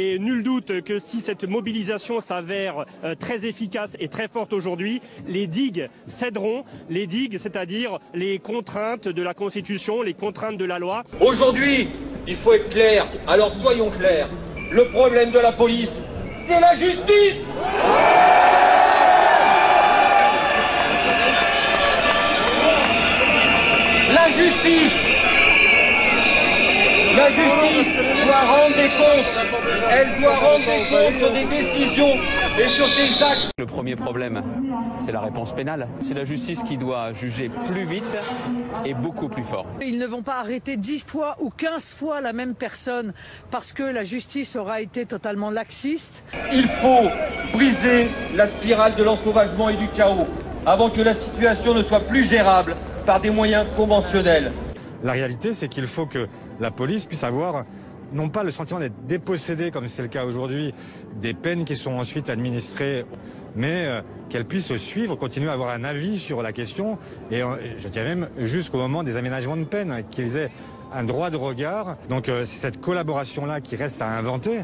Et nul doute que si cette mobilisation s'avère euh, très efficace et très forte aujourd'hui, les digues céderont, les digues, c'est-à-dire les contraintes de la Constitution, les contraintes de la loi. Aujourd'hui, il faut être clair, alors soyons clairs. Le problème de la police, c'est la justice La justice La justice Elle doit rendre des comptes sur des décisions et sur ses actes Le premier problème, c'est la réponse pénale. C'est la justice qui doit juger plus vite et beaucoup plus fort. Ils ne vont pas arrêter 10 fois ou 15 fois la même personne parce que la justice aura été totalement laxiste. Il faut briser la spirale de l'ensauvagement et du chaos avant que la situation ne soit plus gérable par des moyens conventionnels. La réalité, c'est qu'il faut que la police puisse avoir non pas le sentiment d'être dépossédée, comme c'est le cas aujourd'hui, des peines qui sont ensuite administrées, mais euh, qu'elle puisse suivre, continuer à avoir un avis sur la question, et euh, je dirais même jusqu'au moment des aménagements de peine, qu'ils aient un droit de regard. Donc euh, c'est cette collaboration-là qui reste à inventer.